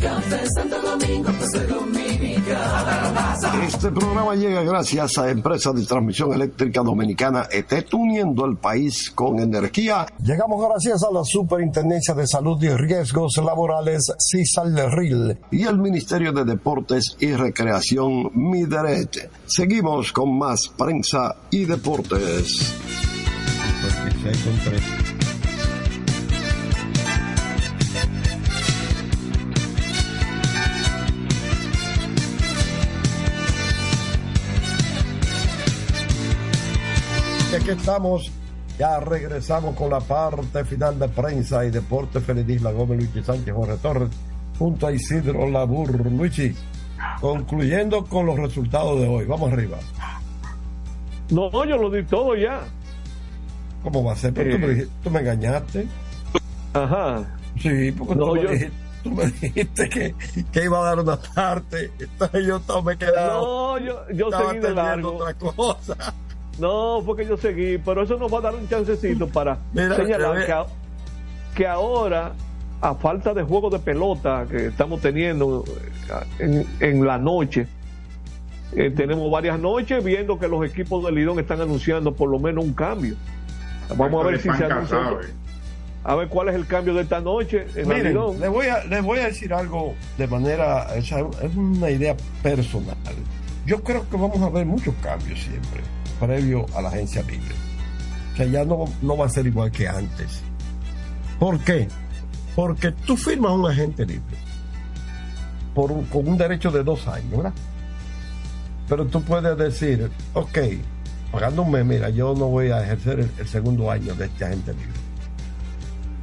Café Santo Domingo, pues la taza. Este programa llega gracias a Empresa de Transmisión Eléctrica Dominicana ETET, uniendo el país con energía. Llegamos gracias a la Superintendencia de Salud y Riesgos Laborales, CISAL-RIL, y el Ministerio de Deportes y Recreación, MIDERET. Seguimos con más prensa y deportes. Y aquí estamos, ya regresamos con la parte final de prensa y deporte. Feliz Isla Gómez, Luigi Sánchez, Jorge Torres, junto a Isidro Labur. Luigi, concluyendo con los resultados de hoy. Vamos arriba. No, yo lo di todo ya. ¿Cómo va a ser? Pero tú, me, tú me engañaste. Ajá. Sí, porque No, tú, me yo- dijiste, tú me dijiste que, que iba a dar una parte. Entonces yo todo me quedaba. No, yo, yo seguí de largo. otra cosa. No, fue que yo seguí, pero eso nos va a dar un chancecito para Mira, señalar que- que, a- que ahora, a falta de juego de pelota que estamos teniendo eh, en, en la noche, eh, tenemos varias noches viendo que los equipos del Lidón están anunciando por lo menos un cambio. Vamos a ver si se anuncia. A ver cuál es el cambio de esta noche en Miren, Lidón. les voy, a, les voy a decir algo de manera, o sea, es una idea personal. Yo creo que vamos a ver muchos cambios siempre, previo a la agencia libre. O sea, ya no, no va a ser igual que antes. ¿Por qué? Porque tú firmas un agente libre por con un derecho de dos años, ¿verdad? Pero tú puedes decir, ok, mes, mira, yo no voy a ejercer el, segundo año de este agente libre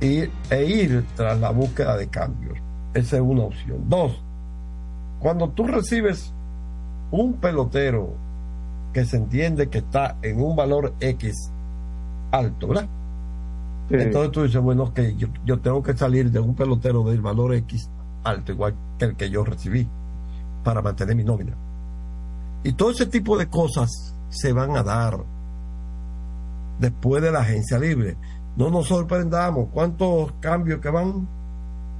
ir, e ir tras la búsqueda de cambios. Esa es una opción. Dos, cuando tú recibes un pelotero que se entiende que está en un valor X alto, ¿verdad? Entonces tú dices, bueno, que yo, yo tengo que salir de un pelotero del valor X alto, igual que el que yo recibí, para mantener mi nómina. Y todo ese tipo de cosas se van a dar después de la agencia libre. No nos sorprendamos. ¿Cuántos cambios que van?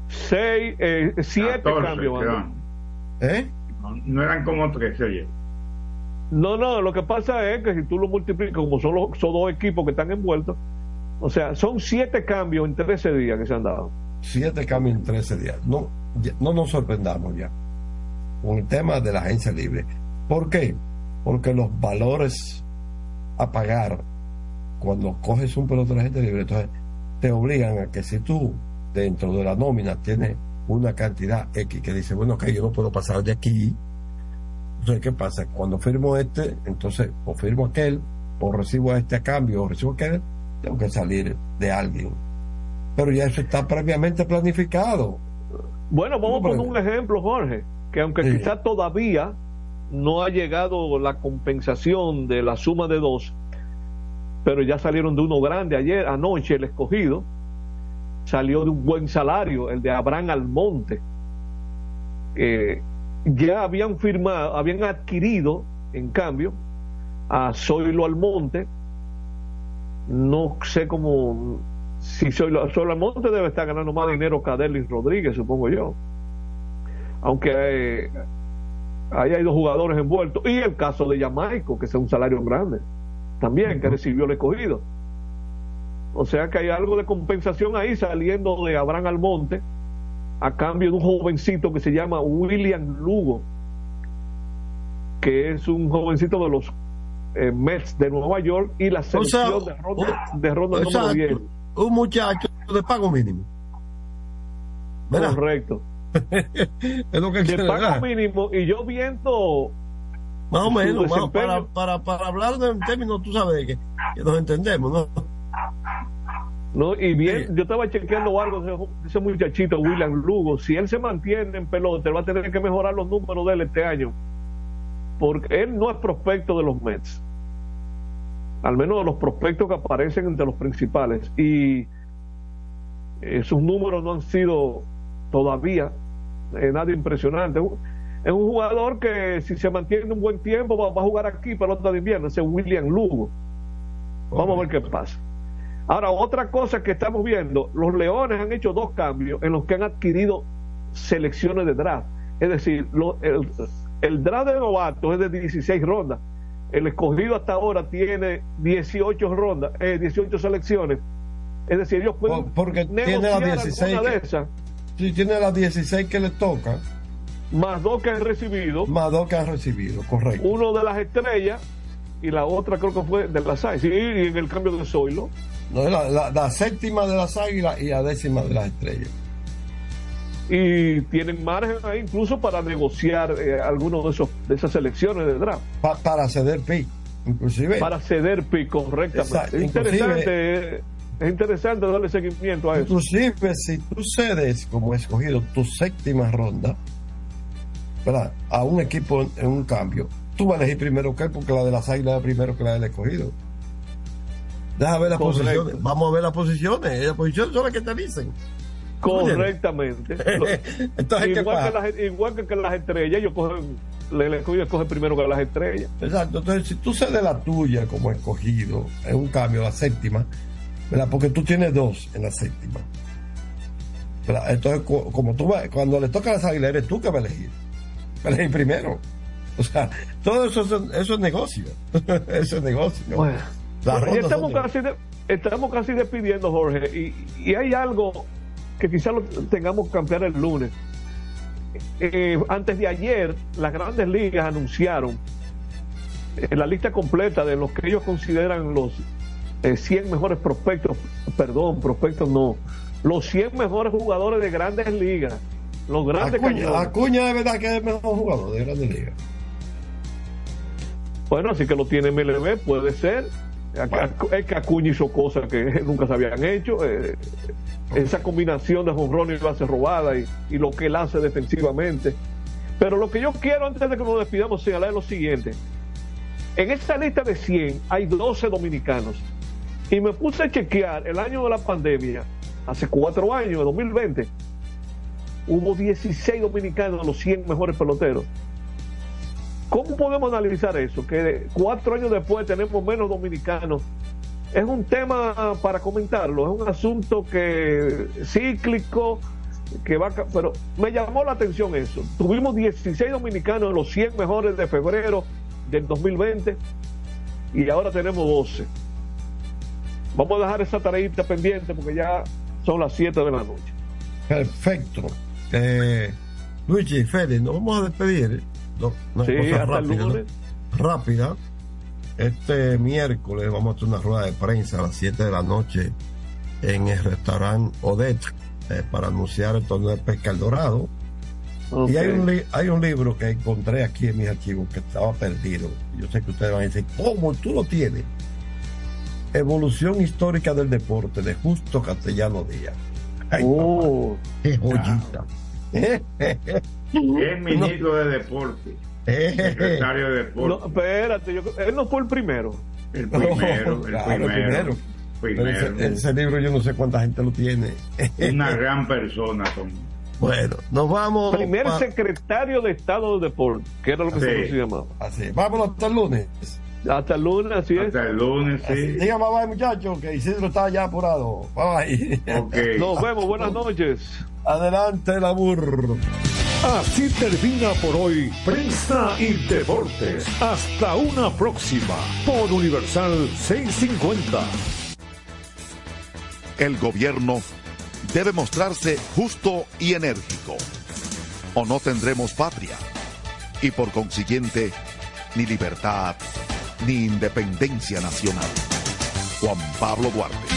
Seis, eh, siete 14, cambios. van. ¿Eh? No, no eran como tres, oye. No, no, lo que pasa es que si tú lo multiplicas, como son los dos equipos que están envueltos, o sea, son siete cambios en 13 días que se han dado. Siete cambios en 13 días. No, no nos sorprendamos ya con el tema de la agencia libre. ¿Por qué? Porque los valores a pagar cuando coges un pelotero de agencia libre, entonces te obligan a que si tú dentro de la nómina tienes una cantidad X que dice, bueno, que yo no puedo pasar de aquí. Entonces, ¿qué pasa? Cuando firmo este, entonces o firmo aquel, o recibo este a cambio, o recibo aquel, tengo que salir de alguien. Pero ya eso está previamente planificado. Bueno, vamos a poner un ejemplo, Jorge, que aunque Sí. quizá todavía no ha llegado la compensación de la suma de dos, pero ya salieron de uno grande ayer, anoche el escogido, salió de un buen salario, el de Abraham Almonte. Eh, ya habían firmado, habían adquirido, en cambio, a Zoilo Almonte. No sé cómo, si Zoilo, Zoilo Almonte debe estar ganando más dinero que Adelis Rodríguez, supongo yo. Aunque eh, ahí hay dos jugadores envueltos. Y el caso de Jamaico, que es un salario grande, también, que recibió el escogido. O sea que hay algo de compensación ahí saliendo de Abraham Almonte a cambio de un jovencito que se llama William Lugo, que es un jovencito de los eh, Mets de Nueva York y la sea, selección de ronda, de ronda número Exacto. 10. Un muchacho de pago mínimo. ¿Verdad? Correcto. es lo que De pago mínimo y yo viendo Más o menos, más- para, para, para hablar de un término, tú sabes que, que nos entendemos, ¿no? ¿No? Y bien, yo estaba chequeando algo de ese- muchachito, William Lugo. Si él se mantiene en pelota, él va a tener que mejorar los números de él este año. Porque él no es prospecto de los Mets. Al menos de los prospectos que aparecen entre los principales. Y esos números no han sido todavía eh, nada impresionante. Es un jugador que si se mantiene un buen tiempo va, va a jugar aquí pelota de invierno, ese William Lugo. Vamos a ver qué pasa. Ahora, otra cosa que estamos viendo, los Leones han hecho dos cambios en los que han adquirido selecciones de draft. Es decir, lo- el, el draft de novatos es de 16 rondas. El escogido hasta ahora tiene 18 rondas, eh, 18 selecciones. Es decir, ellos pueden Porque tiene las 16 alguna de que, esas, sí, tiene las 16 que le tocan, más dos que han recibido, más dos que han recibido, correcto. uno de las estrellas y la otra creo que fue de las seis. Sí, y en el cambio de Zoilo. No, la, la- la séptima de las águilas y la décima de las estrellas. y tienen margen ahí incluso para negociar eh, algunos de esos de esas selecciones de draft Pa- para ceder pick, inclusive. para ceder pick correctamente Exacto, es interesante eh, es interesante darle seguimiento a eso Inclusive si tú cedes como escogido tu séptima ronda, ¿verdad? A un equipo en, en un cambio, tú vas a elegir primero que él porque la de las águilas es primero que la del escogido. Deja ver las Correcto. posiciones. Vamos a ver las posiciones. Las posiciones son las que te dicen. Correctamente. Entonces, ¿qué igual, que las, igual que, que las estrellas, ellos cogen, el escogido escoge primero que las estrellas. Exacto, entonces si tú cedes la tuya como escogido, es un cambio, la séptima, ¿verdad? Porque tú tienes dos en la séptima. ¿verdad? Entonces, co- como tú vas, cuando le toca a las águilas, eres tú que vas a elegir. Vas a elegir primero. O sea, todo eso, es- eso es negocio. eso es negocio. Bueno, Bueno, ya estamos casi, de- estamos casi despidiendo, Jorge, y, y hay algo que quizás lo tengamos que cambiar el lunes. Eh, antes de ayer, las grandes ligas anunciaron eh, la lista completa de los que ellos consideran los eh, 100 mejores prospectos, perdón, prospectos no, los 100 mejores jugadores de grandes ligas, los grandes Acuña, cañones. Acuña de verdad que es el mejor jugador de Grandes Ligas. Bueno, así que lo tiene MLB, puede ser. Acu- Es que Acuña hizo cosas que nunca se habían hecho. eh, esa combinación de jonrón y base robada y, y lo que él hace defensivamente. Pero lo que yo quiero antes de que nos despidamos señalar es lo siguiente. En esta lista de 100 hay 12 dominicanos. Y me puse a chequear el año de la pandemia, hace cuatro años, en 2020, hubo 16 dominicanos de los 100 mejores peloteros. ¿Cómo podemos analizar eso? Que cuatro años después tenemos menos dominicanos. Es un tema para comentarlo, es un asunto que cíclico, que va, pero me llamó la atención eso. Tuvimos 16 dominicanos en los 100 mejores de febrero del 2020 y ahora tenemos 12. Vamos a dejar esa tareita pendiente porque ya son las 7 de la noche. Perfecto. Eh, Luigi, Fede, nos vamos a despedir. No, una Sí, cosa rápida. Rápida. Este miércoles vamos a hacer una rueda de prensa a las 7 de la noche en el restaurante Odette eh, para anunciar el torneo de pesca El Dorado. Y hay un, hay un libro que encontré aquí en mis archivos que estaba perdido. Yo sé que ustedes van a decir, ¿cómo tú lo tienes? Evolución histórica del deporte de Justo Castellano Díaz. Ay, Oh. papá, qué joyita. Es ministro de deporte. Secretario de deporte. No, espérate, yo- él no fue el primero. El primero, el Claro, el primero. Primero. ese, ese libro yo no sé cuánta gente lo tiene. Una gran persona. Tom. Bueno, nos vamos. Primer pa- secretario de Estado de Deporte, que era lo que Sí. se llamaba. Así, vámonos hasta el lunes. Hasta el lunes, así es. Hasta el lunes, sí. Diga bye bye, muchachos, que Isidro está ya apurado. Bye bye. Ok. Nos vemos, buenas noches. Adelante, la burro. Así termina por hoy Prensa y Deportes. Hasta una próxima por Universal 650. El gobierno debe mostrarse justo y enérgico, o no tendremos patria, y por consiguiente, ni libertad, ni independencia nacional. Juan Pablo Duarte.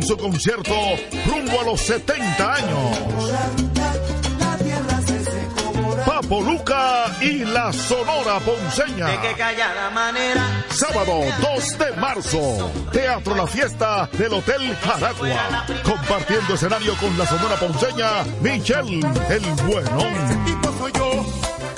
Con su concierto rumbo a los 70 años. Papo Luca y la Sonora Ponceña. De que callada manera. Sábado 2 de marzo, Teatro La Fiesta del Hotel Jaragua. Compartiendo escenario con la sonora ponceña Michelle el Buenón.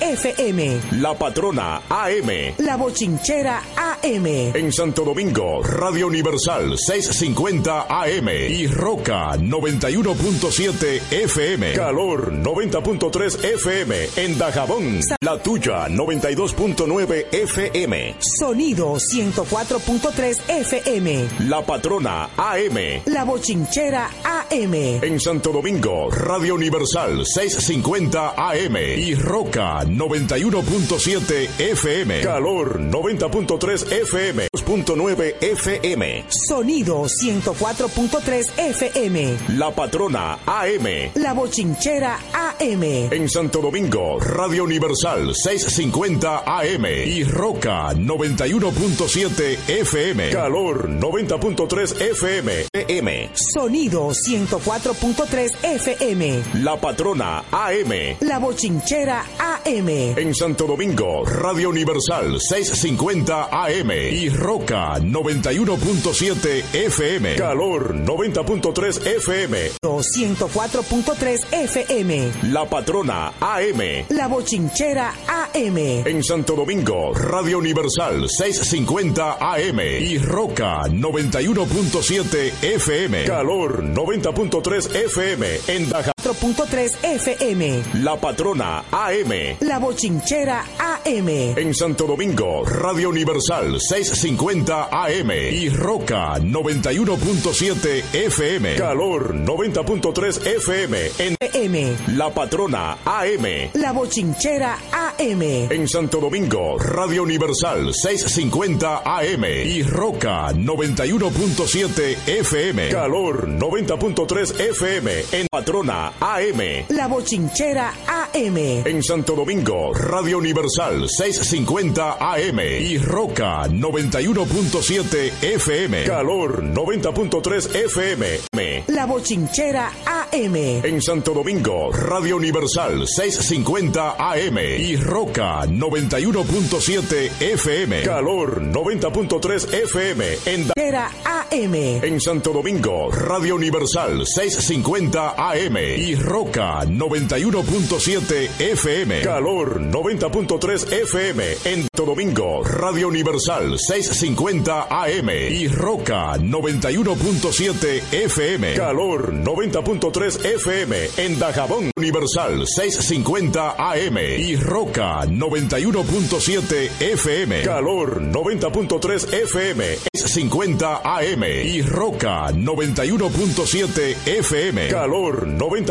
FM. La patrona AM. La bochinchera AM. En Santo Domingo, Radio Universal 650 AM y Roca 91.7 FM. Calor 90.3 FM en Dajabón. La tuya 92.9 FM. Sonido 104.3 FM. La patrona AM. La bochinchera AM. En Santo Domingo, Radio Universal 650 AM y Roca 91.7 FM. Calor 90.3 FM. 2.9 FM. Sonido 104.3 FM. La patrona AM. La bochinchera AM. En Santo Domingo, Radio Universal 650 AM y Roca 91.7 FM. Calor 90.3 FM. FM. Sonido 104.3 FM. La patrona AM. La bochinchera AM. En Santo Domingo, Radio Universal 650 AM y Roca 91.7 FM. Calor 90.3 FM. 104.3 FM. La patrona AM. La bochinchera AM. En Santo Domingo, Radio Universal 650 AM y Roca 91.7 FM. Calor 90.3 FM en Daja 4.3 FM. La patrona AM. La bochinchera AM. En Santo Domingo, Radio Universal 650 AM y Roca 91.7 FM. Calor 90.3 FM en M. La patrona AM. La bochinchera AM. En Santo Domingo, Radio Universal 650 AM y Roca 91.7 FM. Calor 90.3 FM en Patrona AM. La bochinchera AM. En Santo Domingo, Radio Universal 650 AM y Roca 91.7 FM. Calor 90.3 FM. La bochinchera AM. En Santo Domingo, Radio Universal 650 AM y Roca 91.7 FM. Calor 90.3 FM en Era AM. En Santo Domingo, Radio Universal 650 AM y Roca 91.7 FM. Calor 90.3 FM en Domingo, Radio Universal 650 AM y Roca 91.7 FM. Calor 90.3 FM en Dajabón Universal 650 AM y Roca 91.7 FM. Calor 90.3 FM 50 AM y Roca 91.7 FM. Calor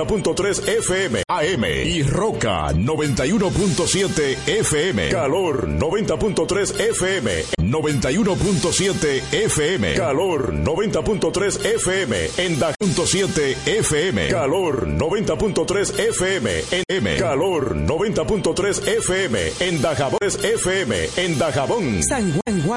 90.3 FM AM y Roca 91.7 FM. Calor 90.3 FM 91.7 FM. Calor 90.3 FM en DAC.7 FM. Calor 90.3 FM en. Calor 90.3 FM en Dajabón FM en Dajabón. San Juan.